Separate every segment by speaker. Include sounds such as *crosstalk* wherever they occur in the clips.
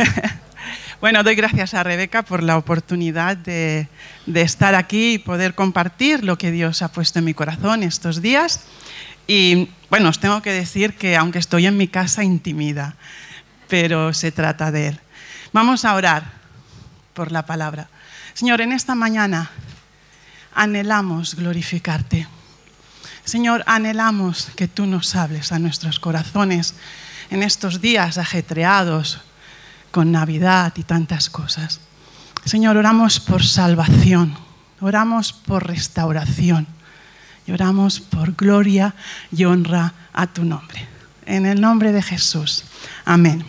Speaker 1: *laughs* Bueno, doy gracias a Rebeca por la oportunidad de, estar aquí y poder compartir lo que Dios ha puesto en mi corazón estos días. Y bueno, os tengo que decir que aunque estoy en mi casa, intimida, pero se trata de Él. Vamos a orar por la palabra. Señor, en esta mañana anhelamos glorificarte. Señor, anhelamos que tú nos hables a nuestros corazones en estos días ajetreados con Navidad y tantas cosas. Señor, oramos por salvación, oramos por restauración y oramos por gloria y honra a tu nombre. En el nombre de Jesús. Amén.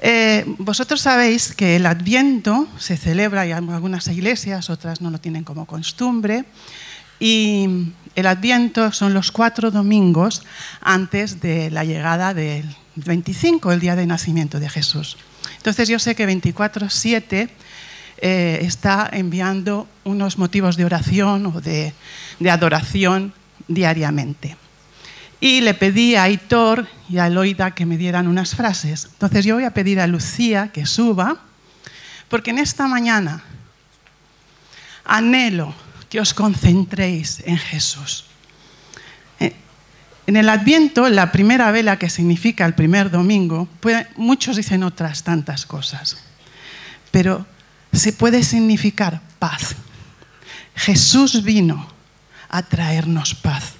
Speaker 1: Eh, vosotros sabéis que el Adviento se celebra en algunas iglesias, otras no lo tienen como costumbre, y el Adviento son los cuatro domingos antes de la llegada del 25, el día de nacimiento de Jesús. Entonces yo sé que 24-7 eh, está enviando unos motivos de oración o de, adoración diariamente. Y le pedí a Aitor y a Eloida que me dieran unas frases. Entonces yo voy a pedir a Lucía que suba, porque en esta mañana anhelo que os concentréis en Jesús. En el Adviento, la primera vela, que significa el primer domingo, muchos dicen otras tantas cosas, pero se puede significar paz. Jesús vino a traernos paz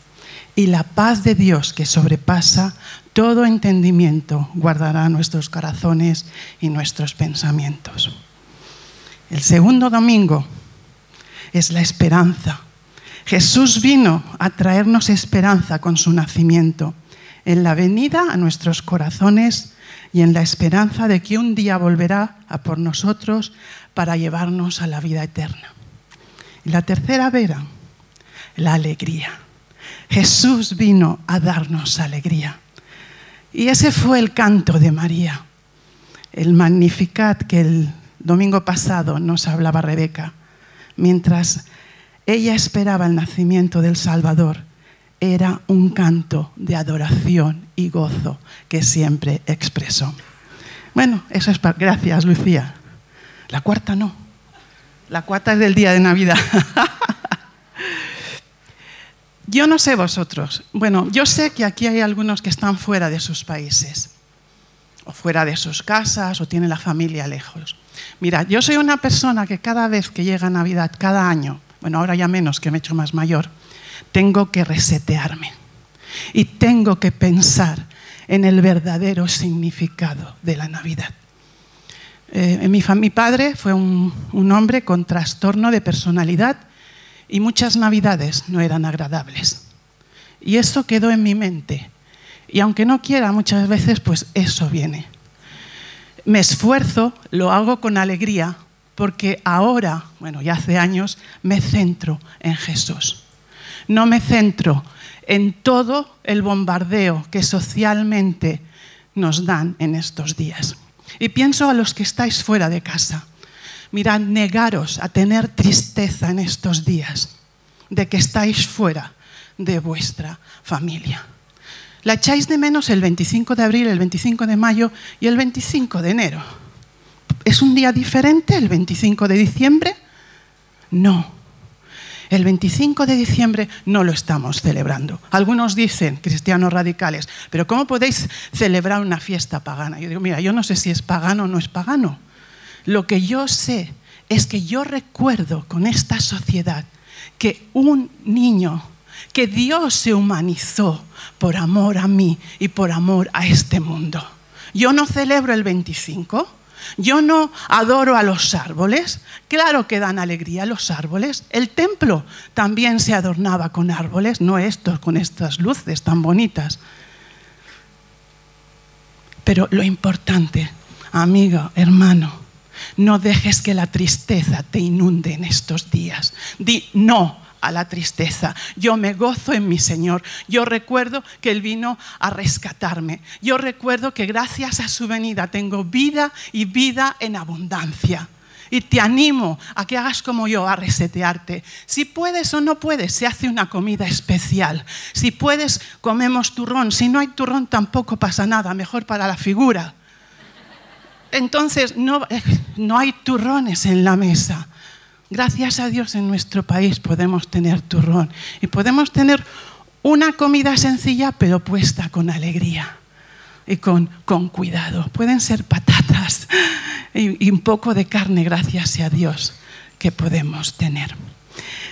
Speaker 1: y la paz de Dios que sobrepasa todo entendimiento guardará nuestros corazones y nuestros pensamientos. El segundo domingo es la esperanza Jesús vino a traernos esperanza con su nacimiento, en la venida a nuestros corazones y en la esperanza de que un día volverá a por nosotros para llevarnos a la vida eterna. Y la tercera vera, la alegría. Jesús vino a darnos alegría. Y ese fue el canto de María, el Magnificat que el domingo pasado nos hablaba Rebeca, mientras ella esperaba el nacimiento del Salvador. Era un canto de adoración y gozo que siempre expresó. Bueno, eso es para... Gracias, Lucía. La cuarta no. La cuarta es del día de Navidad. *laughs* yo no sé vosotros. Bueno, yo sé que aquí hay algunos que están fuera de sus países, o fuera de sus casas, o tienen la familia lejos. Mira, yo soy una persona que cada vez que llega Navidad, cada año, bueno, ahora ya menos que me he hecho más mayor, tengo que resetearme y tengo que pensar en el verdadero significado de la Navidad. Eh, mi, padre fue un, un hombre con trastorno de personalidad y muchas Navidades no eran agradables. Y eso quedó en mi mente. Y aunque no quiera muchas veces, pues eso viene. Me esfuerzo, lo hago con alegría, porque ahora, bueno, ya hace años, me centro en Jesús. No me centro en todo el bombardeo que socialmente nos dan en estos días. Y pienso a los que estáis fuera de casa. Mirad, negaros a tener tristeza en estos días de que estáis fuera de vuestra familia. La echáis de menos el 25 de abril, el 25 de mayo y el 25 de enero ¿Es un día diferente el 25 de diciembre? No. El 25 de diciembre no lo estamos celebrando. Algunos dicen, cristianos radicales, pero ¿cómo podéis celebrar una fiesta pagana? Yo digo, mira, yo no sé si es pagano o no es pagano. Lo que yo sé es que yo recuerdo con esta sociedad que un niño, que Dios se humanizó por amor a mí y por amor a este mundo. Yo no celebro el 25, yo no adoro a los árboles. Claro que dan alegría los árboles. El templo también se adornaba con árboles, no estos, con estas luces tan bonitas. Pero lo importante, amigo, hermano, no dejes que la tristeza te inunde en estos días. Di no a la tristeza. Yo me gozo en mi Señor. Yo recuerdo que Él vino a rescatarme. Yo recuerdo que gracias a su venida tengo vida y vida en abundancia. Y te animo a que hagas como yo, a resetearte. Si puedes o no puedes, se hace una comida especial. Si puedes, comemos turrón. Si no hay turrón, tampoco pasa nada. Mejor para la figura. entonces no, no hay turrones en la mesa. Gracias a Dios en nuestro país podemos tener turrón y podemos tener una comida sencilla pero puesta con alegría y con, con cuidado. Pueden ser patatas y, y un poco de carne, gracias a Dios, que podemos tener.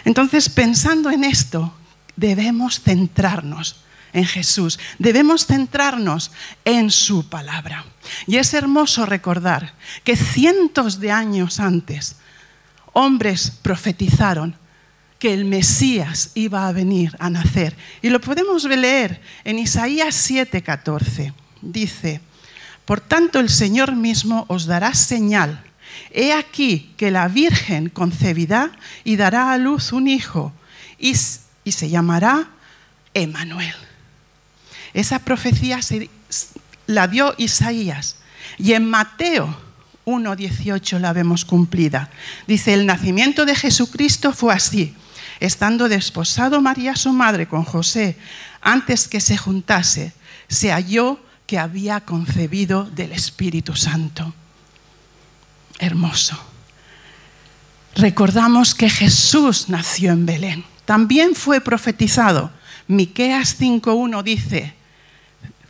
Speaker 1: Entonces, pensando en esto, debemos centrarnos en Jesús, debemos centrarnos en su palabra. Y es hermoso recordar que cientos de años antes, hombres profetizaron que el Mesías iba a venir a nacer. Y lo podemos leer en Isaías 7:14 dice, por tanto el Señor mismo os dará señal. He aquí que la Virgen concebirá y dará a luz un hijo y, y se llamará Emanuel. Esa profecía se, la dio Isaías y en Mateo 1.18 la vemos cumplida. Dice, el nacimiento de Jesucristo fue así. Estando desposado María su madre con José, antes que se juntase, se halló que había concebido del Espíritu Santo. Hermoso. Recordamos que Jesús nació en Belén. También fue profetizado. Miqueas 5:1 dice,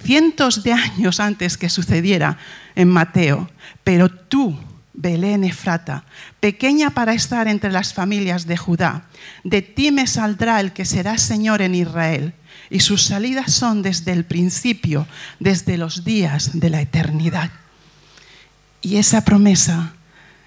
Speaker 1: cientos de años antes que sucediera en Mateo, pero tú, Belén Efrata, pequeña para estar entre las familias de Judá, de ti me saldrá el que será Señor en Israel y sus salidas son desde el principio, desde los días de la eternidad. Y esa promesa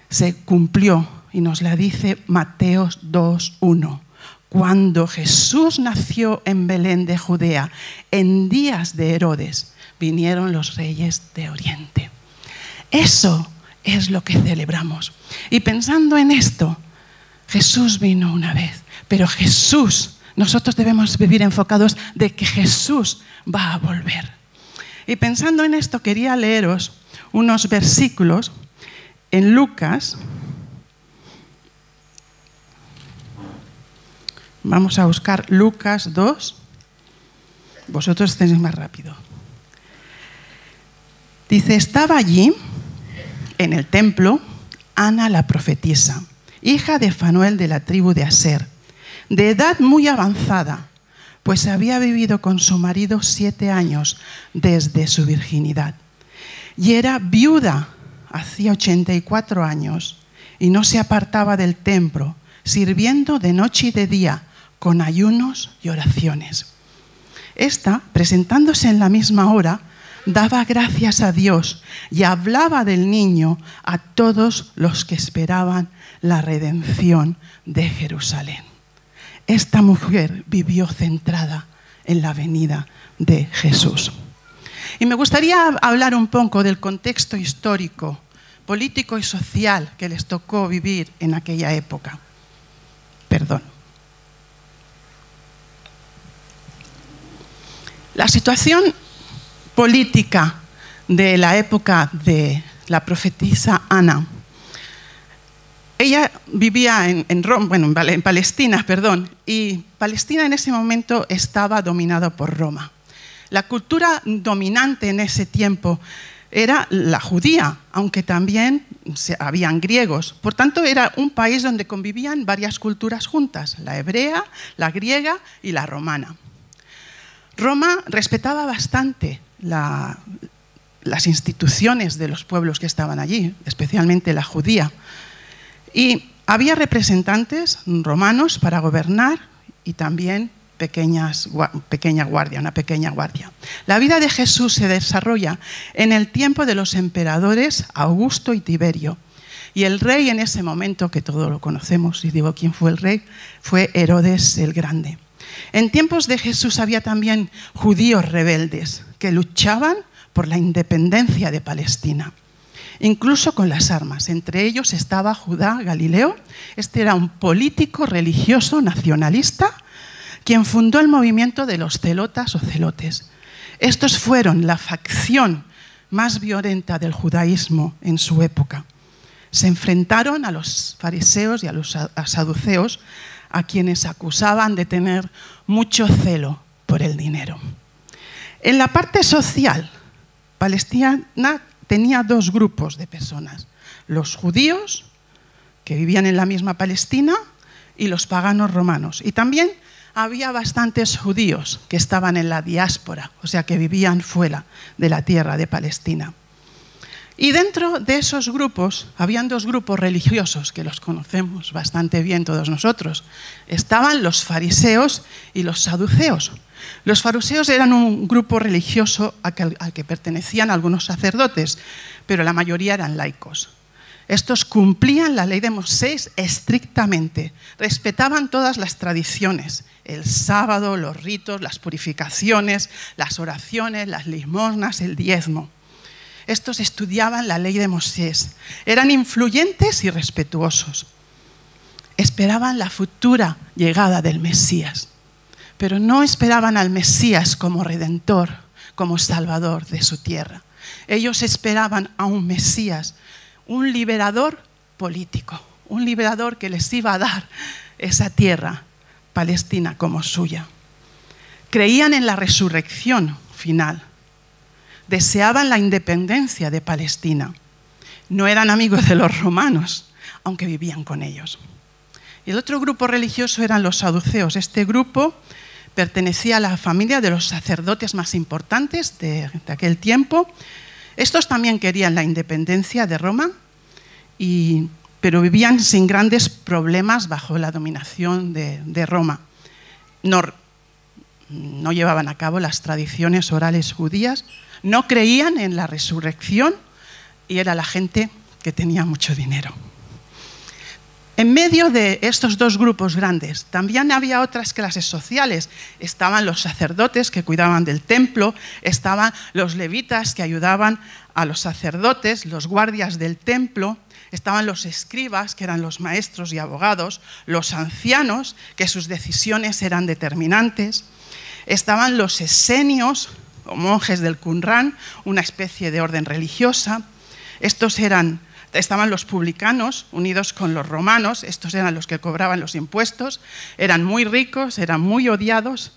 Speaker 1: se cumplió y nos la dice Mateo 2.1. Cuando Jesús nació en Belén de Judea, en días de Herodes, vinieron los reyes de Oriente. Eso es lo que celebramos. Y pensando en esto, Jesús vino una vez, pero Jesús nosotros debemos vivir enfocados de que Jesús va a volver. Y pensando en esto, quería leeros unos versículos en Lucas. Vamos a buscar Lucas 2. Vosotros tenéis más rápido. Dice, estaba allí, en el templo, Ana la profetisa, hija de Fanuel de la tribu de Aser de edad muy avanzada, pues había vivido con su marido siete años desde su virginidad. Y era viuda hacía 84 años y no se apartaba del templo, sirviendo de noche y de día con ayunos y oraciones. Esta, presentándose en la misma hora, daba gracias a Dios y hablaba del niño a todos los que esperaban la redención de Jerusalén esta mujer vivió centrada en la venida de Jesús. Y me gustaría hablar un poco del contexto histórico, político y social que les tocó vivir en aquella época. Perdón. La situación política de la época de la profetisa Ana ella vivía en, bueno, en Palestina, perdón, y Palestina en ese momento estaba dominada por Roma. La cultura dominante en ese tiempo era la judía, aunque también habían griegos. Por tanto, era un país donde convivían varias culturas juntas, la hebrea, la griega y la romana. Roma respetaba bastante las instituciones de los pueblos que estaban allí, especialmente la judía. Y había representantes romanos para gobernar y también pequeñas, pequeña guardia, una pequeña guardia. La vida de Jesús se desarrolla en el tiempo de los emperadores Augusto y Tiberio. Y el rey en ese momento, que todos lo conocemos, y digo quién fue el rey, fue Herodes el Grande. En tiempos de Jesús había también judíos rebeldes que luchaban por la independencia de Palestina incluso con las armas. Entre ellos estaba Judá Galileo. Este era un político religioso nacionalista quien fundó el movimiento de los celotas o celotes. Estos fueron la facción más violenta del judaísmo en su época. Se enfrentaron a los fariseos y a los saduceos, a quienes acusaban de tener mucho celo por el dinero. En la parte social, Palestina tenía dos grupos de personas, los judíos, que vivían en la misma Palestina, y los paganos romanos. Y también había bastantes judíos que estaban en la diáspora, o sea, que vivían fuera de la tierra de Palestina. Y dentro de esos grupos, habían dos grupos religiosos que los conocemos bastante bien todos nosotros. Estaban los fariseos y los saduceos. Los fariseos eran un grupo religioso al que, pertenecían algunos sacerdotes, pero la mayoría eran laicos. Estos cumplían la ley de Moisés estrictamente, respetaban todas las tradiciones, el sábado, los ritos, las purificaciones, las oraciones, las limosnas, el diezmo estos estudiaban la ley de Moisés. Eran influyentes y respetuosos. Esperaban la futura llegada del Mesías, pero no esperaban al Mesías como redentor, como salvador de su tierra. Ellos esperaban a un Mesías, un liberador político, un liberador que les iba a dar esa tierra palestina como suya. Creían en la resurrección final deseaban la independencia de Palestina. No eran amigos de los romanos, aunque vivían con ellos. El otro grupo religioso eran los saduceos. Este grupo pertenecía a la familia de los sacerdotes más importantes de, aquel tiempo. Estos también querían la independencia de Roma, pero vivían sin grandes problemas bajo la dominación de, Roma. no llevaban a cabo las tradiciones orales judías, no creían en la resurrección y era la gente que tenía mucho dinero. En medio de estos dos grupos grandes también había otras clases sociales. Estaban los sacerdotes que cuidaban del templo, estaban los levitas que ayudaban a los sacerdotes, los guardias del templo, estaban los escribas, que eran los maestros y abogados, los ancianos, que sus decisiones eran determinantes, estaban los esenios, monjes del Qumran, una especie de orden religiosa. Estos eran, estaban los publicanos unidos con los romanos, estos eran los que cobraban los impuestos, eran muy ricos, eran muy odiados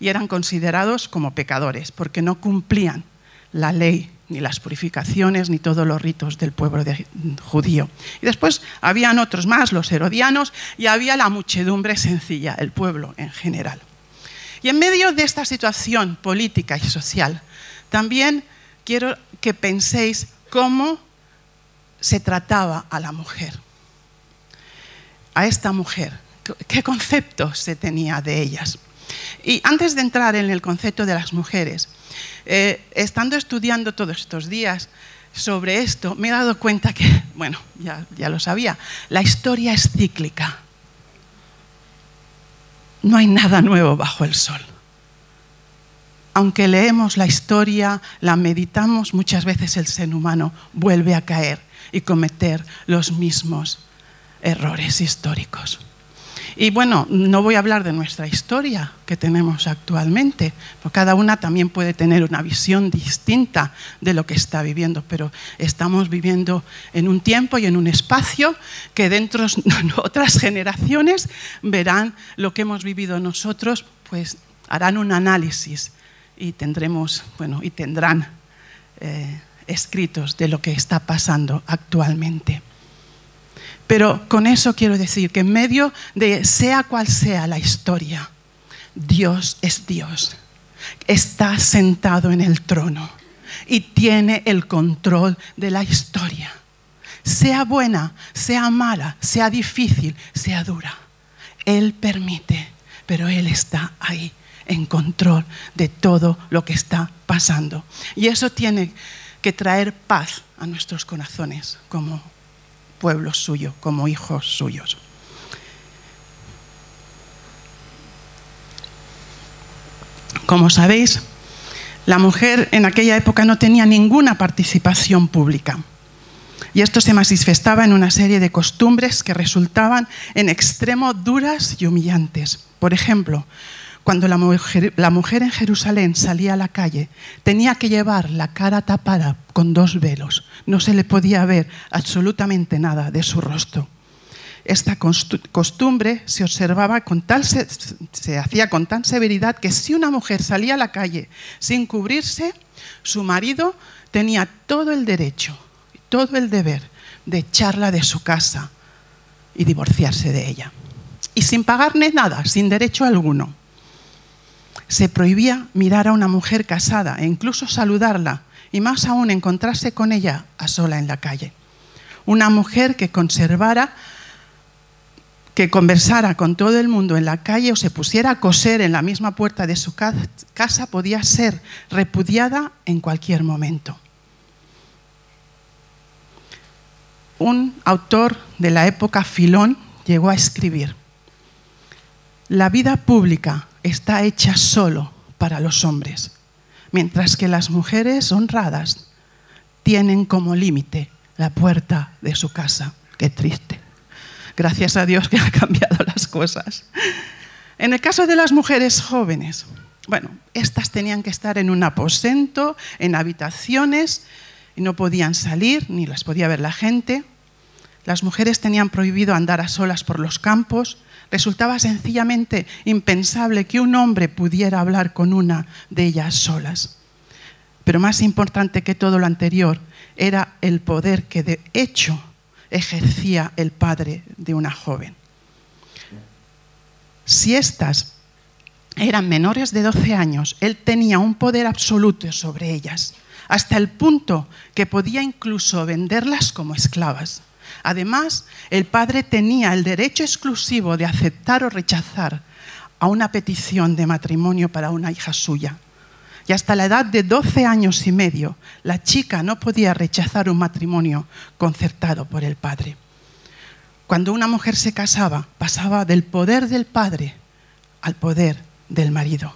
Speaker 1: y eran considerados como pecadores porque no cumplían la ley ni las purificaciones, ni todos los ritos del pueblo judío. Y después habían otros más, los herodianos, y había la muchedumbre sencilla, el pueblo en general. Y en medio de esta situación política y social, también quiero que penséis cómo se trataba a la mujer, a esta mujer, qué concepto se tenía de ellas. Y antes de entrar en el concepto de las mujeres, eh, estando estudiando todos estos días sobre esto, me he dado cuenta que, *laughs* bueno, ya, ya lo sabía, la historia es cíclica no hay nada nuevo bajo el sol. Aunque leemos la historia, la meditamos, muchas veces el ser humano vuelve a caer y cometer los mismos errores históricos. Y bueno, no voy a hablar de nuestra historia que tenemos actualmente, porque cada una también puede tener una visión distinta de lo que está viviendo, pero estamos viviendo en un tiempo y en un espacio que dentro *laughs* de otras generaciones verán lo que hemos vivido nosotros, pues harán un análisis y tendremos, bueno, y tendrán eh, escritos de lo que está pasando actualmente. Pero con eso quiero decir que en medio de sea cual sea la historia, Dios es Dios. Está sentado en el trono y tiene el control de la historia. Sea buena, sea mala, sea difícil, sea dura. Él permite, pero Él está ahí en control de todo lo que está pasando. Y eso tiene que traer paz a nuestros corazones como pueblo suyo, como hijos suyos. Como sabéis, la mujer en aquella época no tenía ninguna participación pública. Y esto se manifestaba en una serie de costumbres que resultaban en extremo duras y humillantes. Por ejemplo, cuando la mujer, en Jerusalén salía a la calle, tenía que llevar la cara tapada con dos velos. No se le podía ver absolutamente nada de su rostro. Esta costumbre se observaba con tal se hacía con tan severidad que si una mujer salía a la calle sin cubrirse, su marido tenía todo el derecho, todo el deber de echarla de su casa y divorciarse de ella. Y sin pagarle nada, sin derecho alguno. Se prohibía mirar a una mujer casada e incluso saludarla, y más aún encontrarse con ella a sola en la calle. Una mujer que conservara que conversara con todo el mundo en la calle o se pusiera a coser en la misma puerta de su casa podía ser repudiada en cualquier momento. Un autor de la época Filón llegó a escribir, la vida pública está hecha solo para los hombres, mientras que las mujeres honradas tienen como límite la puerta de su casa. Qué triste. Gracias a Dios que ha *laughs* cambiado las cosas. En el caso de las mujeres jóvenes, bueno, estas tenían que estar en un aposento, en habitaciones, y no podían salir, ni las podía ver la gente. Las mujeres tenían prohibido andar a solas por los campos. Resultaba sencillamente impensable que un hombre pudiera hablar con una de ellas solas. Pero más importante que todo lo anterior era el poder que de hecho ejercía el padre de una joven. Si éstas eran menores de 12 años, él tenía un poder absoluto sobre ellas, hasta el punto que podía incluso venderlas como esclavas. Además, el padre tenía el derecho exclusivo de aceptar o rechazar a una petición de matrimonio para una hija suya. Y hasta la edad de 12 años y medio, la chica no podía rechazar un matrimonio concertado por el padre. Cuando una mujer se casaba, pasaba del poder del padre al poder del marido.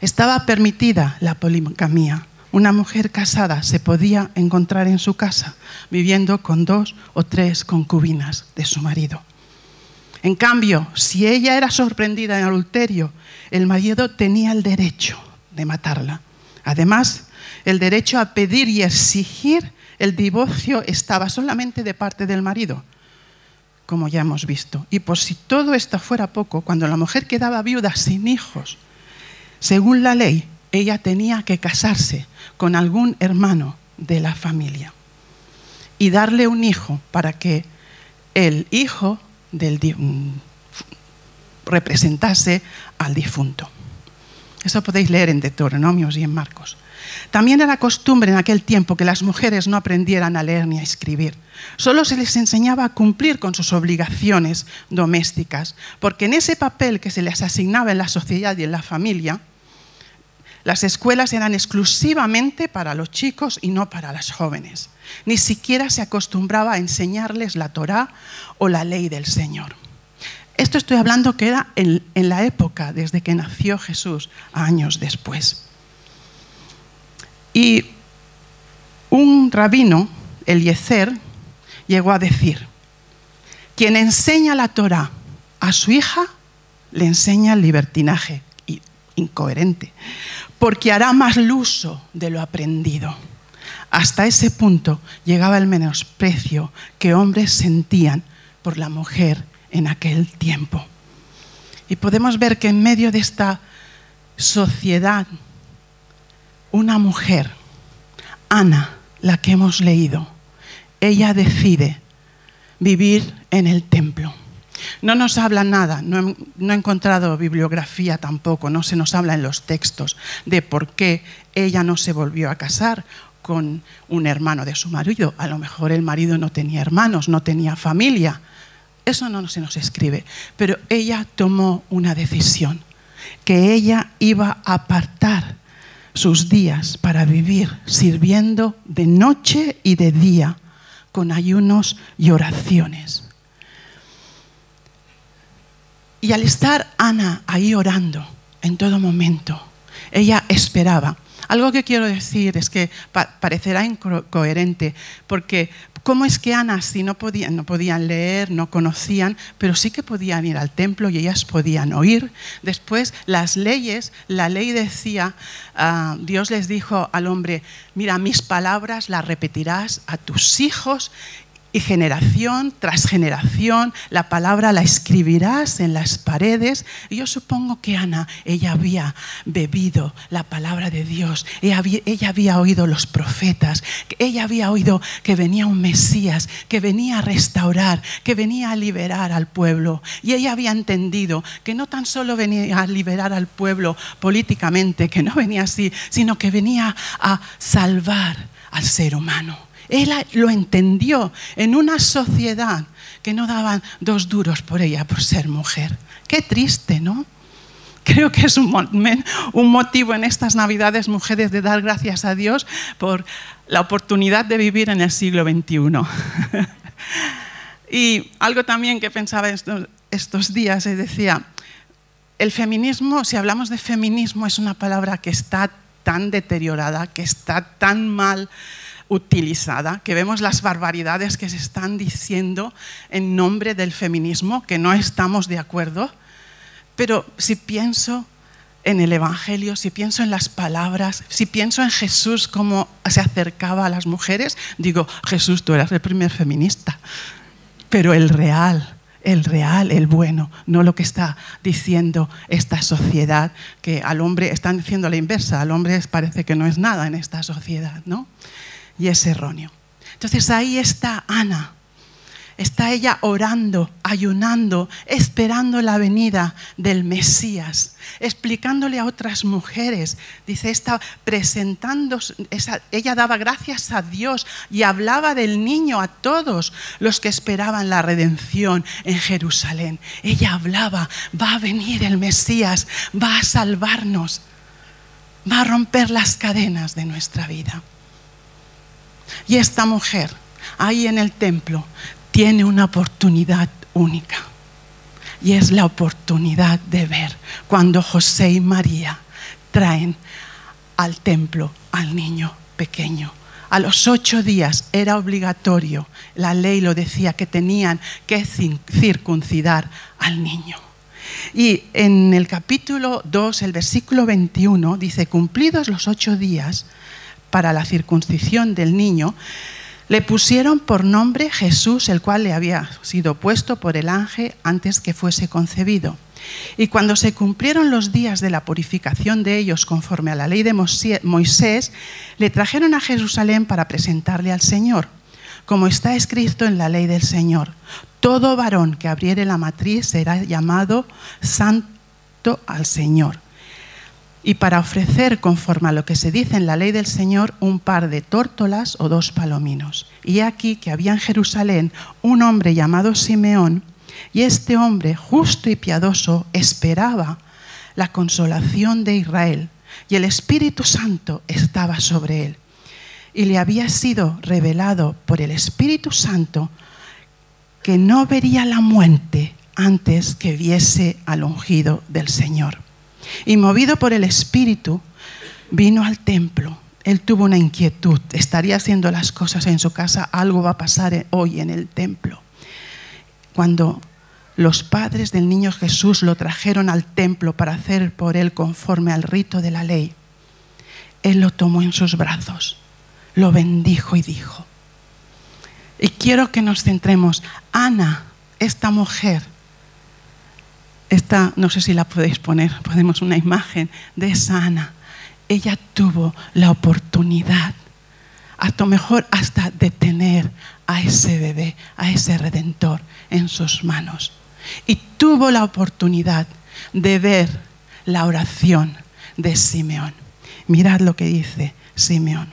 Speaker 1: Estaba permitida la poligamia. Una mujer casada se podía encontrar en su casa viviendo con dos o tres concubinas de su marido. En cambio, si ella era sorprendida en adulterio, el marido tenía el derecho de matarla. Además, el derecho a pedir y exigir el divorcio estaba solamente de parte del marido, como ya hemos visto. Y por si todo esto fuera poco, cuando la mujer quedaba viuda sin hijos, según la ley, ella tenía que casarse con algún hermano de la familia y darle un hijo para que el hijo del mm, representase al difunto. Eso podéis leer en Deuteronomios y en Marcos. También era costumbre en aquel tiempo que las mujeres no aprendieran a leer ni a escribir. Solo se les enseñaba a cumplir con sus obligaciones domésticas, porque en ese papel que se les asignaba en la sociedad y en la familia, las escuelas eran exclusivamente para los chicos y no para las jóvenes. Ni siquiera se acostumbraba a enseñarles la Torá o la ley del Señor. Esto estoy hablando que era en, la época desde que nació Jesús, años después. Y un rabino, Eliezer, llegó a decir, quien enseña la Torah a su hija, le enseña el libertinaje, incoherente, porque hará más uso de lo aprendido. Hasta ese punto llegaba el menosprecio que hombres sentían por la mujer en aquel tiempo. Y podemos ver que en medio de esta sociedad, una mujer, Ana, la que hemos leído, ella decide vivir en el templo. No nos habla nada, no he, encontrado bibliografía tampoco, no se nos habla en los textos de por qué ella no se volvió a casar con un hermano de su marido. A lo mejor el marido no tenía hermanos, no tenía familia, eso no se nos escribe. Pero ella tomó una decisión, que ella iba a apartar sus días para vivir sirviendo de noche y de día, con ayunos y oraciones. Y al estar Ana ahí orando en todo momento, ella esperaba. Algo que quiero decir es que parecerá incoherente, porque ¿Cómo es que Ana, si no podían, no podían leer, no conocían, pero sí que podían ir al templo y ellas podían oír? Después, las leyes, la ley decía, ah, Dios les dijo al hombre, mira, mis palabras las repetirás a tus hijos y generación tras generación la palabra la escribirás en las paredes. Y yo supongo que Ana, ella había bebido la palabra de Dios, ella había, ella había oído los profetas, ella había oído que venía un Mesías, que venía a restaurar, que venía a liberar al pueblo. Y ella había entendido que no tan solo venía a liberar al pueblo políticamente, que no venía así, sino que venía a salvar al ser humano. Él lo entendió en una sociedad que no daban dos duros por ella por ser mujer. Qué triste, ¿no? Creo que es un, motivo en estas Navidades, mujeres, de dar gracias a Dios por la oportunidad de vivir en el siglo XXI. *laughs* y algo también que pensaba estos, días, es decía, el feminismo, si hablamos de feminismo, es una palabra que está tan deteriorada, que está tan mal utilizada, que vemos las barbaridades que se están diciendo en nombre del feminismo, que no estamos de acuerdo, pero si pienso en el Evangelio, si pienso en las palabras, si pienso en Jesús cómo se acercaba a las mujeres, digo, Jesús, tú eras el primer feminista, pero el real, el real, el bueno, no lo que está diciendo esta sociedad, que al hombre están diciendo la inversa, al hombre parece que no es nada en esta sociedad, ¿no? Y es erróneo. Entonces ahí está Ana. Está ella orando, ayunando, esperando la venida del Mesías, explicándole a otras mujeres. Dice, está presentando, ella daba gracias a Dios y hablaba del niño a todos los que esperaban la redención en Jerusalén. Ella hablaba, va a venir el Mesías, va a salvarnos, va a romper las cadenas de nuestra vida. Y esta mujer, ahí en el templo, tiene una oportunidad única. Y es la oportunidad de ver cuando José y María traen al templo al niño pequeño. A los ocho días era obligatorio, la ley lo decía, que tenían que circuncidar al niño. Y en el capítulo 2, el versículo 21, dice, cumplidos los ocho días, para la circuncisión del niño, le pusieron por nombre Jesús, el cual le había sido puesto por el ángel antes que fuese concebido. Y cuando se cumplieron los días de la purificación de ellos conforme a la ley de Moisés, le trajeron a Jerusalén para presentarle al Señor, como está escrito en la ley del Señor. Todo varón que abriere la matriz será llamado santo al Señor y para ofrecer, conforme a lo que se dice en la ley del Señor, un par de tórtolas o dos palominos. Y aquí que había en Jerusalén un hombre llamado Simeón, y este hombre, justo y piadoso, esperaba la consolación de Israel, y el Espíritu Santo estaba sobre él. Y le había sido revelado por el Espíritu Santo que no vería la muerte antes que viese al ungido del Señor. Y movido por el Espíritu, vino al templo. Él tuvo una inquietud, estaría haciendo las cosas en su casa, algo va a pasar hoy en el templo. Cuando los padres del niño Jesús lo trajeron al templo para hacer por él conforme al rito de la ley, él lo tomó en sus brazos, lo bendijo y dijo, y quiero que nos centremos, Ana, esta mujer, esta, no sé si la podéis poner, podemos una imagen de esa Ana. Ella tuvo la oportunidad, a lo mejor hasta de tener a ese bebé, a ese redentor en sus manos. Y tuvo la oportunidad de ver la oración de Simeón. Mirad lo que dice Simeón.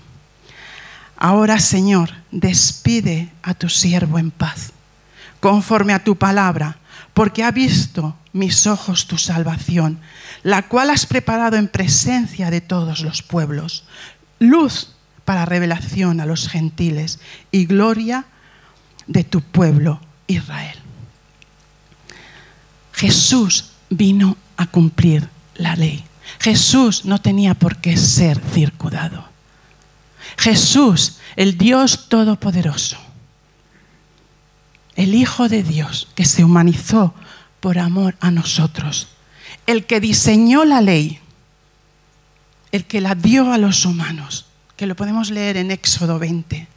Speaker 1: Ahora, Señor, despide a tu siervo en paz, conforme a tu palabra porque ha visto mis ojos tu salvación, la cual has preparado en presencia de todos los pueblos, luz para revelación a los gentiles y gloria de tu pueblo Israel. Jesús vino a cumplir la ley. Jesús no tenía por qué ser circudado. Jesús, el Dios Todopoderoso, el Hijo de Dios que se humanizó por amor a nosotros, el que diseñó la ley, el que la dio a los humanos, que lo podemos leer en Éxodo 20,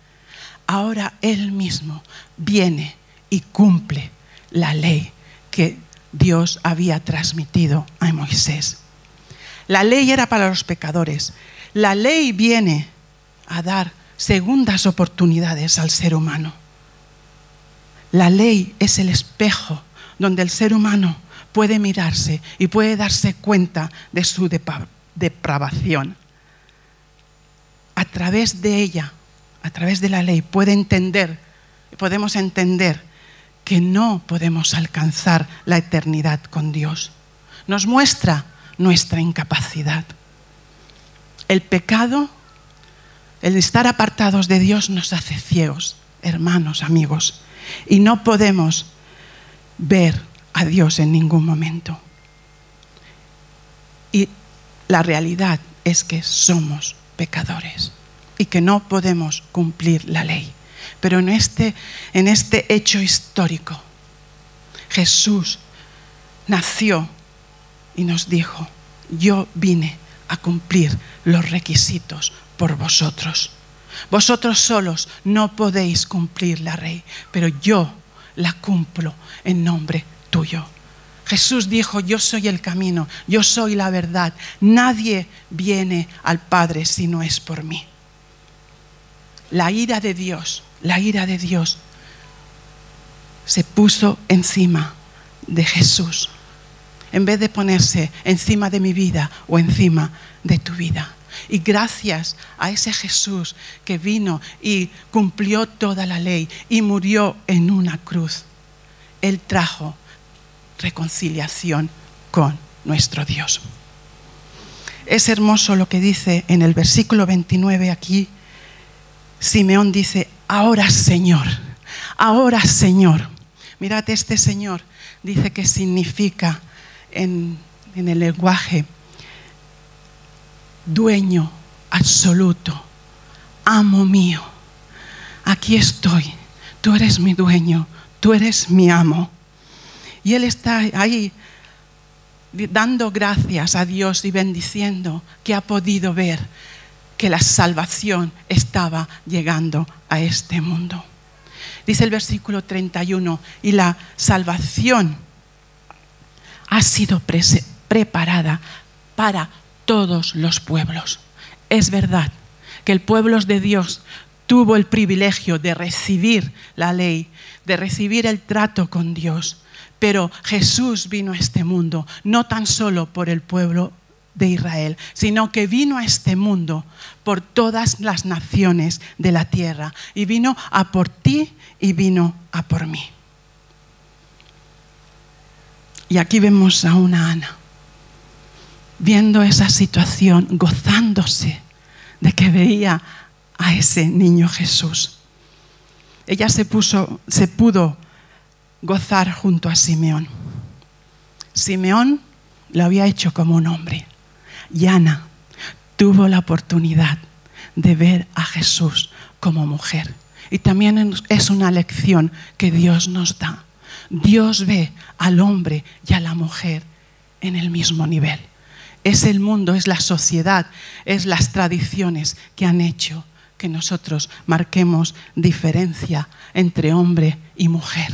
Speaker 1: ahora Él mismo viene y cumple la ley que Dios había transmitido a Moisés. La ley era para los pecadores. La ley viene a dar segundas oportunidades al ser humano. La ley es el espejo donde el ser humano puede mirarse y puede darse cuenta de su depravación. A través de ella, a través de la ley, puede entender, podemos entender que no podemos alcanzar la eternidad con Dios. Nos muestra nuestra incapacidad. El pecado, el estar apartados de Dios nos hace ciegos, hermanos, amigos, y no podemos ver a Dios en ningún momento. Y la realidad es que somos pecadores y que no podemos cumplir la ley. Pero en este, en este hecho histórico, Jesús nació y nos dijo, yo vine a cumplir los requisitos por vosotros. Vosotros solos no podéis cumplir la ley, pero yo la cumplo en nombre tuyo. Jesús dijo, yo soy el camino, yo soy la verdad. Nadie viene al Padre si no es por mí. La ira de Dios, la ira de Dios se puso encima de Jesús, en vez de ponerse encima de mi vida o encima de tu vida. Y gracias a ese Jesús que vino y cumplió toda la ley y murió en una cruz, Él trajo reconciliación con nuestro Dios. Es hermoso lo que dice en el versículo 29 aquí. Simeón dice, ahora Señor, ahora Señor. Mirad, este Señor dice que significa en, en el lenguaje dueño absoluto, amo mío. Aquí estoy, tú eres mi dueño, tú eres mi amo. Y Él está ahí dando gracias a Dios y bendiciendo que ha podido ver que la salvación estaba llegando a este mundo. Dice el versículo 31, y la salvación ha sido preparada para todos los pueblos. Es verdad que el pueblo de Dios tuvo el privilegio de recibir la ley, de recibir el trato con Dios, pero Jesús vino a este mundo no tan solo por el pueblo de Israel, sino que vino a este mundo por todas las naciones de la tierra y vino a por ti y vino a por mí. Y aquí vemos a una Ana viendo esa situación, gozándose de que veía a ese niño Jesús. Ella se puso, se pudo gozar junto a Simeón. Simeón lo había hecho como un hombre. Y Ana tuvo la oportunidad de ver a Jesús como mujer. Y también es una lección que Dios nos da. Dios ve al hombre y a la mujer en el mismo nivel. Es el mundo, es la sociedad, es las tradiciones que han hecho que nosotros marquemos diferencia entre hombre y mujer.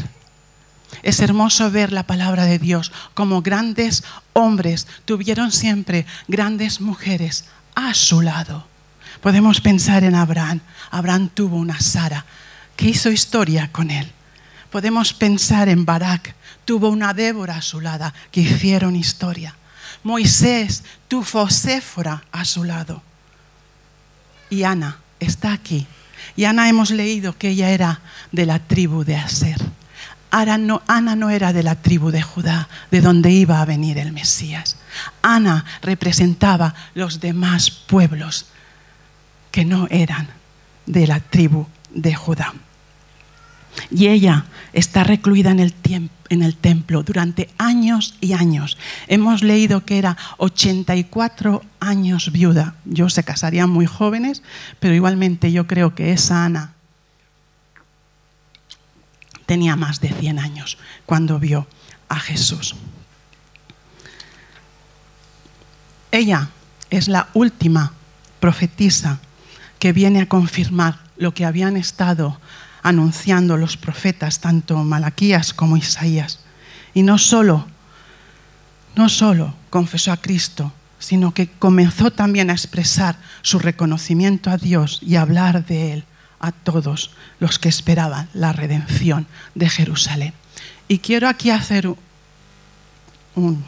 Speaker 1: Es hermoso ver la palabra de Dios como grandes hombres tuvieron siempre grandes mujeres a su lado. Podemos pensar en Abraham. Abraham tuvo una Sara que hizo historia con él. Podemos pensar en Barak. Tuvo una Débora a su lado que hicieron historia. Moisés tuvo Séfora a su lado. Y Ana está aquí. Y Ana hemos leído que ella era de la tribu de Aser. Ana no, era de la tribu de Judá, de donde iba a venir el Mesías. Ana representaba los demás pueblos que no eran de la tribu de Judá. Y ella está recluida en el, templo durante años y años. Hemos leído que era 84 años viuda. Yo se casarían muy jóvenes, pero igualmente yo creo que esa Ana tenía más de 100 años cuando vio a Jesús. Ella es la última profetisa que viene a confirmar lo que habían estado anunciando los profetas, tanto Malaquías como Isaías. Y no solo, no solo confesó a Cristo, sino que comenzó también a expresar su reconocimiento a Dios y a hablar de Él a todos los que esperaban la redención de Jerusalén. Y quiero aquí hacer un,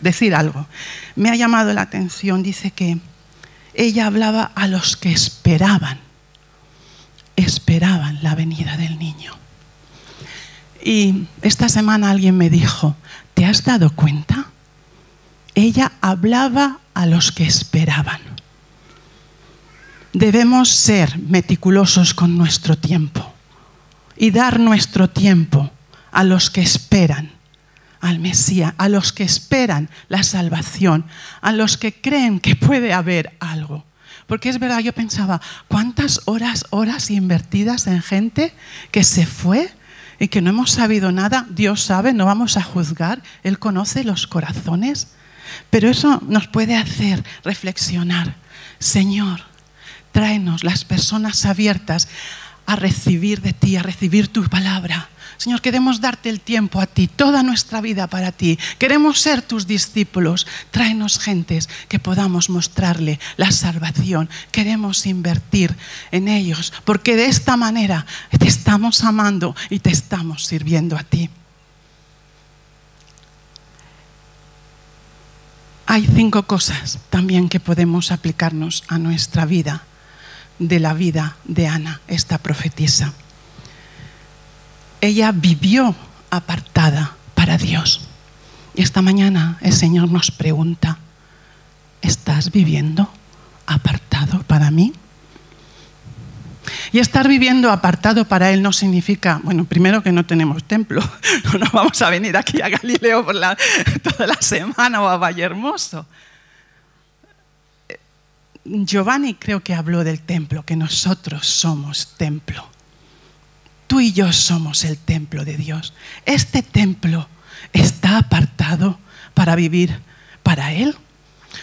Speaker 1: decir algo. Me ha llamado la atención, dice que ella hablaba a los que esperaban, esperaban la venida del niño. Y esta semana alguien me dijo, ¿te has dado cuenta? Ella hablaba a los que esperaban. Debemos ser meticulosos con nuestro tiempo y dar nuestro tiempo a los que esperan al Mesías, a los que esperan la salvación, a los que creen que puede haber algo. Porque es verdad, yo pensaba, ¿cuántas horas, horas invertidas en gente que se fue y que no hemos sabido nada? Dios sabe, no vamos a juzgar, Él conoce los corazones. Pero eso nos puede hacer reflexionar. Señor, tráenos las personas abiertas a recibir de ti, a recibir tu palabra Señor, queremos darte el tiempo a ti, toda nuestra vida para ti. Queremos ser tus discípulos. Tráenos gentes que podamos mostrarle la salvación. Queremos invertir en ellos, porque de esta manera te estamos amando y te estamos sirviendo a ti. Hay cinco cosas también que podemos aplicarnos a nuestra vida, de la vida de Ana, esta profetisa ella vivió apartada para Dios. Y esta mañana el Señor nos pregunta, ¿estás viviendo apartado para mí? Y estar viviendo apartado para Él no significa, bueno, primero que no tenemos templo, *laughs* no vamos a venir aquí a Galileo por *laughs* toda la semana o a Valle Hermoso. Giovanni creo que habló del templo, que nosotros somos templo. Tú y yo somos el templo de Dios. Este templo está apartado para vivir para Él.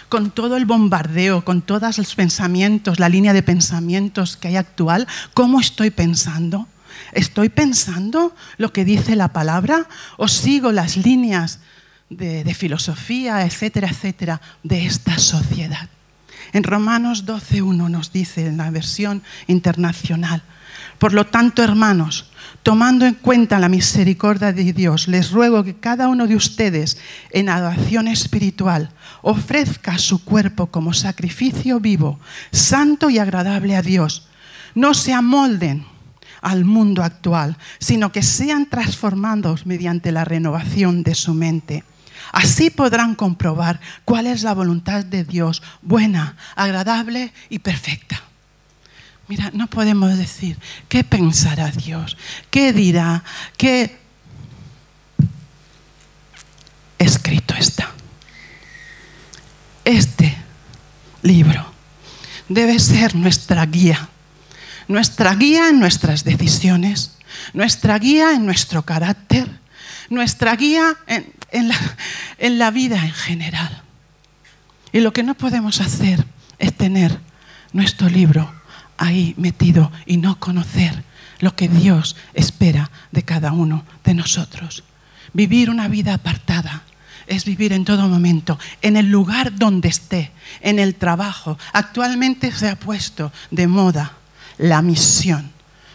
Speaker 1: Con todo el bombardeo, con todos los pensamientos, la línea de pensamientos que hay actual, ¿cómo estoy pensando? ¿Estoy pensando lo que dice la palabra o sigo las líneas de, filosofía, etcétera, etcétera, de esta sociedad? En Romanos 12.1 nos dice en la versión internacional, por lo tanto, hermanos, tomando en cuenta la misericordia de Dios, les ruego que cada uno de ustedes en adoración espiritual ofrezca su cuerpo como sacrificio vivo, santo y agradable a Dios. No se amolden al mundo actual, sino que sean transformados mediante la renovación de su mente. Así podrán comprobar cuál es la voluntad de Dios, buena, agradable y perfecta. Mira, no podemos decir, ¿qué pensará Dios? ¿Qué dirá? ¿Qué escrito está? Este libro debe ser nuestra guía, nuestra guía en nuestras decisiones, nuestra guía en nuestro carácter, nuestra guía en, la, en la vida en general. Y lo que no podemos hacer es tener nuestro libro ahí metido y no conocer lo que Dios espera de cada uno de nosotros. Vivir una vida apartada es vivir en todo momento, en el lugar donde esté, en el trabajo. Actualmente se ha puesto de moda la misión.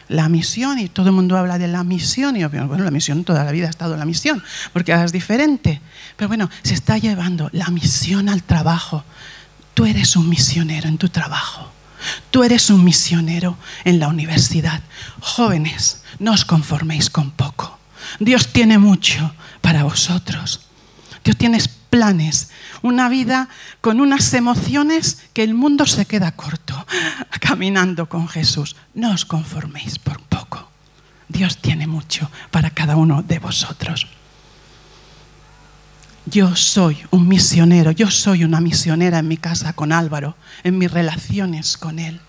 Speaker 1: La misión, y todo el mundo habla de la misión, y bueno, la misión toda la vida ha estado la misión, porque es diferente. Pero bueno, se está llevando la misión al trabajo. Tú eres un misionero en tu trabajo. Tú eres un misionero en la universidad. Jóvenes, no os conforméis con poco. Dios tiene mucho para vosotros. Dios tiene planes, una vida con unas emociones que el mundo se queda corto *gasps* caminando con Jesús. No os conforméis por poco. Dios tiene mucho para cada uno de vosotros yo soy un misionero, yo soy una misionera en mi casa con Álvaro, en mis relaciones con él.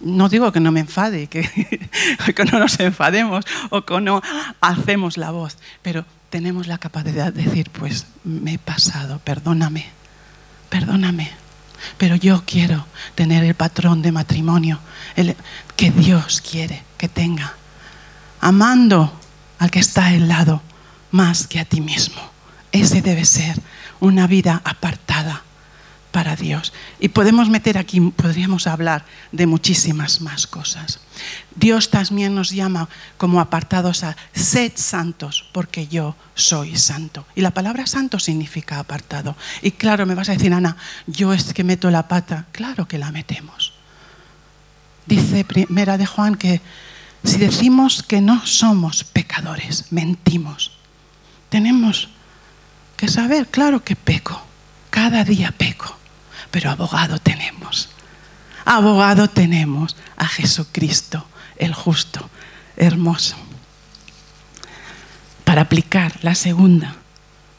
Speaker 1: No digo que no me enfade, que, *laughs* que no nos enfademos o que no hacemos la voz, pero tenemos la capacidad de decir, pues me he pasado, perdóname, perdóname. Pero yo quiero tener el patrón de matrimonio que Dios quiere que tenga, amando al que está al lado más que a ti mismo. Ese debe ser una vida apartada para Dios. Y podemos meter aquí, podríamos hablar de muchísimas más cosas. Dios también nos llama como apartados a sed santos, porque yo soy santo. Y la palabra santo significa apartado. Y claro, me vas a decir, Ana, yo es que meto la pata. Claro que la metemos. Dice primera de Juan que si decimos que no somos pecadores, mentimos. Tenemos que saber, claro que peco. Cada día peco pero abogado tenemos. Abogado tenemos a Jesucristo, el justo, hermoso. Para aplicar la segunda,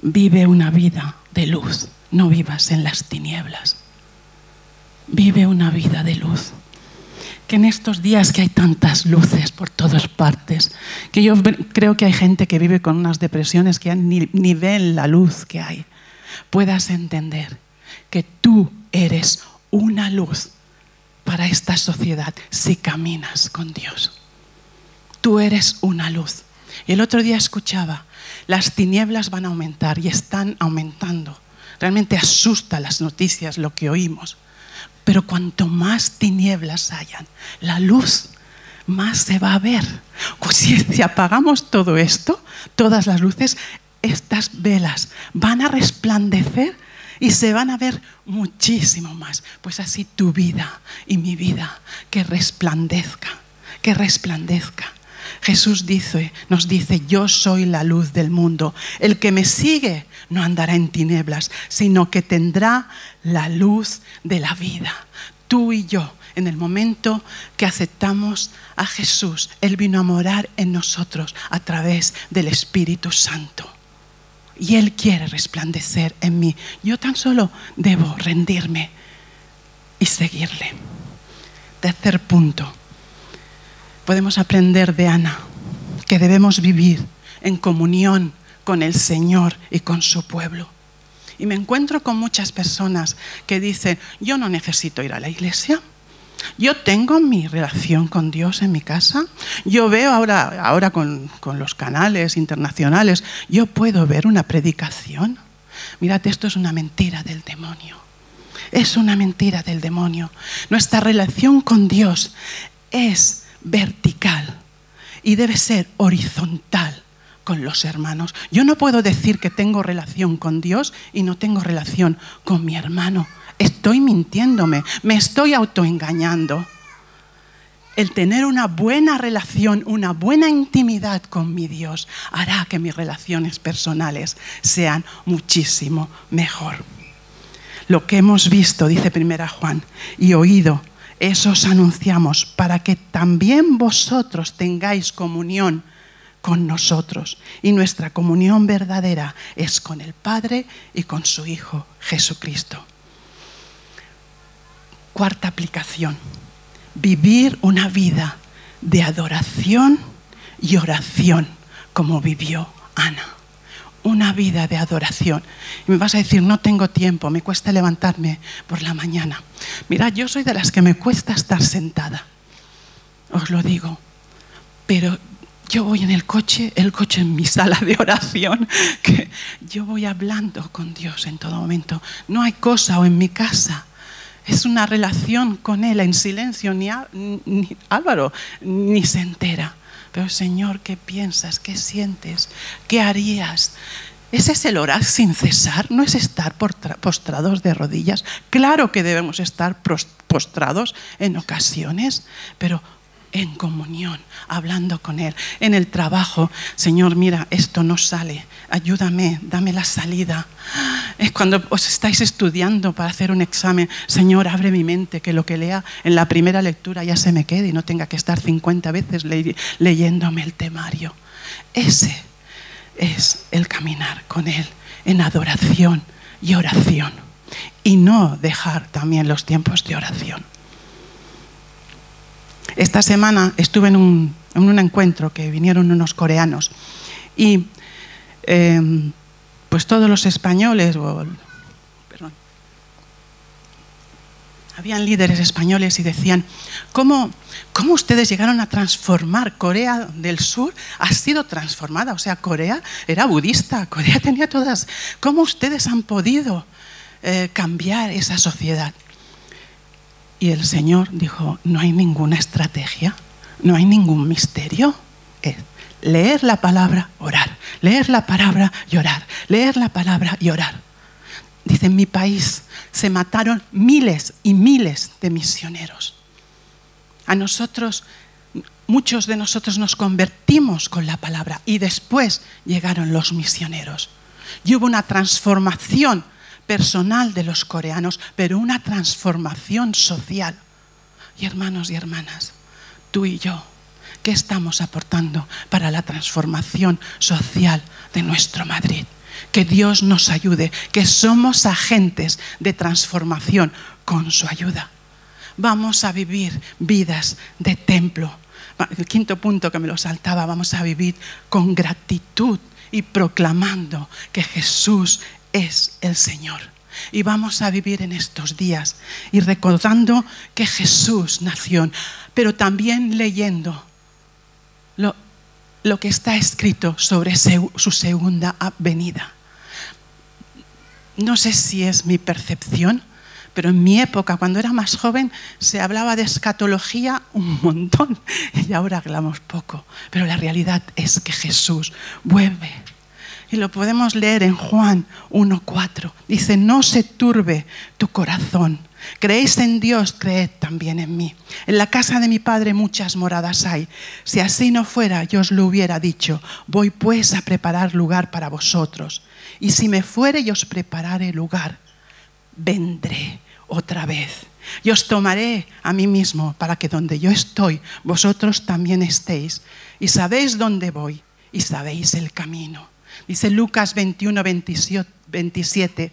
Speaker 1: vive una vida de luz, no vivas en las tinieblas. Vive una vida de luz. Que en estos días que hay tantas luces por todas partes, que yo creo que hay gente que vive con unas depresiones que ni, ni ven la luz que hay, puedas entender que tú eres una luz para esta sociedad si caminas con Dios. Tú eres una luz. Y el otro día escuchaba, las tinieblas van a aumentar y están aumentando. Realmente asusta las noticias lo que oímos. Pero cuanto más tinieblas hayan, la luz más se va a ver. Pues si apagamos todo esto, todas las luces, estas velas van a resplandecer y se van a ver muchísimo más. Pues así tu vida y mi vida, que resplandezca, que resplandezca. Jesús dice, nos dice, yo soy la luz del mundo. El que me sigue no andará en tinieblas, sino que tendrá la luz de la vida. Tú y yo, en el momento que aceptamos a Jesús, Él vino a morar en nosotros a través del Espíritu Santo y Él quiere resplandecer en mí. Yo tan solo debo rendirme y seguirle. Tercer punto. Podemos aprender de Ana que debemos vivir en comunión con el Señor y con su pueblo. Y me encuentro con muchas personas que dicen, yo no necesito ir a la iglesia, yo tengo mi relación con Dios en mi casa. Yo veo ahora, ahora con, con, los canales internacionales, yo puedo ver una predicación. Mirad, esto es una mentira del demonio. Es una mentira del demonio. Nuestra relación con Dios es vertical y debe ser horizontal con los hermanos. Yo no puedo decir que tengo relación con Dios y no tengo relación con mi hermano estoy mintiéndome, me estoy autoengañando. El tener una buena relación, una buena intimidad con mi Dios hará que mis relaciones personales sean muchísimo mejor. Lo que hemos visto, dice primera Juan, y oído, eso os anunciamos para que también vosotros tengáis comunión con nosotros. Y nuestra comunión verdadera es con el Padre y con su Hijo Jesucristo. Cuarta aplicación, vivir una vida de adoración y oración como vivió Ana. Una vida de adoración. Y me vas a decir, no tengo tiempo, me cuesta levantarme por la mañana. Mira, yo soy de las que me cuesta estar sentada. Os lo digo. Pero yo voy en el coche, el coche en mi sala de oración, *laughs* que yo voy hablando con Dios en todo momento. No hay cosa o en mi casa es una relación con Él en silencio, ni, Álvaro ni se entera. Pero Señor, ¿qué piensas? ¿Qué sientes? ¿Qué harías? ¿Ese es el orar sin cesar? ¿No es estar postrados de rodillas? Claro que debemos estar postrados en ocasiones, pero en comunión, hablando con Él. En el trabajo, Señor, mira, esto no sale, ayúdame, dame la salida. Es cuando os estáis estudiando para hacer un examen, Señor, abre mi mente, que lo que lea en la primera lectura ya se me quede y no tenga que estar 50 veces leyéndome el temario. Ese es el caminar con Él en adoración y oración. Y no dejar también los tiempos de oración. Esta semana estuve en un, encuentro que vinieron unos coreanos y em, pues todos los españoles, habían líderes españoles y decían, ¿cómo, ¿cómo, ustedes llegaron a transformar? Corea del Sur ha sido transformada, o sea, Corea era budista, Corea tenía todas... ¿Cómo ustedes han podido eh, cambiar esa sociedad? Y el Señor dijo, no hay ninguna estrategia, no hay ningún misterio. Es leer la palabra, orar, leer la palabra y orar, leer la palabra y orar. Dice, en mi país se mataron miles y miles de misioneros. A nosotros, muchos de nosotros nos convertimos con la palabra y después llegaron los misioneros. Y hubo una transformación personal de los coreanos, pero una transformación social. Y hermanos y hermanas, tú y yo, ¿qué estamos aportando para la transformación social de nuestro Madrid? que Dios nos ayude, que somos agentes de transformación con su ayuda. Vamos a vivir vidas de templo. El quinto punto que me lo saltaba, vamos a vivir con gratitud y proclamando que Jesús es el Señor. Y vamos a vivir en estos días y recordando que Jesús nació, pero también leyendo lo, lo que está escrito sobre su segunda venida. No sé si es mi percepción, pero en mi época, cuando era más joven, se hablaba de escatología un montón *laughs* y ahora hablamos poco. Pero la realidad es que Jesús vuelve. Y lo podemos leer en Juan 1.4. Dice, no se turbe tu corazón. Creéis en Dios, creed también en mí. En la casa de mi Padre muchas moradas hay. Si así no fuera, yo os lo hubiera dicho. Voy pues a preparar lugar para vosotros. Y si me fuere y os prepararé lugar, vendré otra vez. Y os tomaré a mí mismo para que donde yo estoy, vosotros también estéis. Y sabéis dónde voy y sabéis el camino. Dice Lucas 21, 27,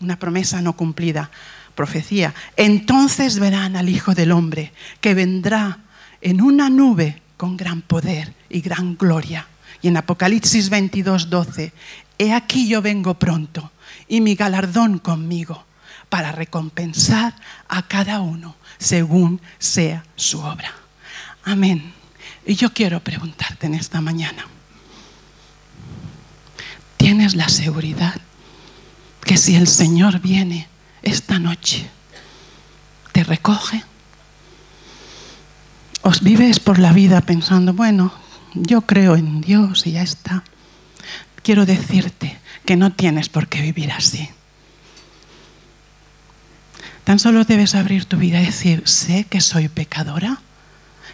Speaker 1: una promesa no cumplida, profecía. Entonces verán al Hijo del Hombre que vendrá en una nube con gran poder y gran gloria. Y en Apocalipsis 22, 12, He aquí yo vengo pronto y mi galardón conmigo para recompensar a cada uno según sea su obra. Amén. Y yo quiero preguntarte en esta mañana, ¿tienes la seguridad que si el Señor viene esta noche, te recoge? ¿Os vives por la vida pensando, bueno, yo creo en Dios y ya está? quiero decirte que no tienes por qué vivir así. Tan solo debes abrir tu vida y decir, sé que soy pecadora,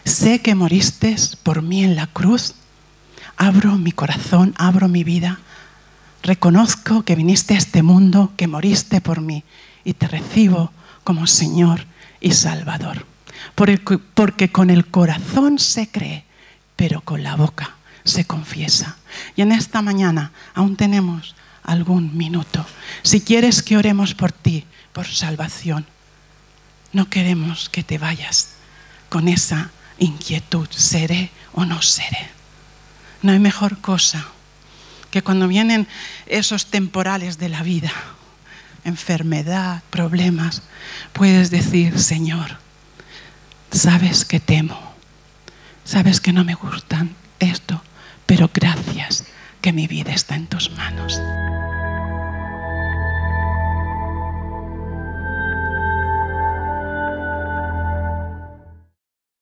Speaker 1: sé que moriste por mí en la cruz, abro mi corazón, abro mi vida, reconozco que viniste a este mundo, que moriste por mí y te recibo como Señor y Salvador. Porque con el corazón se cree, pero con la boca se confiesa. Y en esta mañana aún tenemos algún minuto. Si quieres que oremos por ti, por salvación, no queremos que te vayas con esa inquietud, seré o no seré. No hay mejor cosa que cuando vienen esos temporales de la vida, enfermedad, problemas, puedes decir, Señor, sabes que temo, sabes que no me gustan esto, pero gracias que mi vida está en tus manos.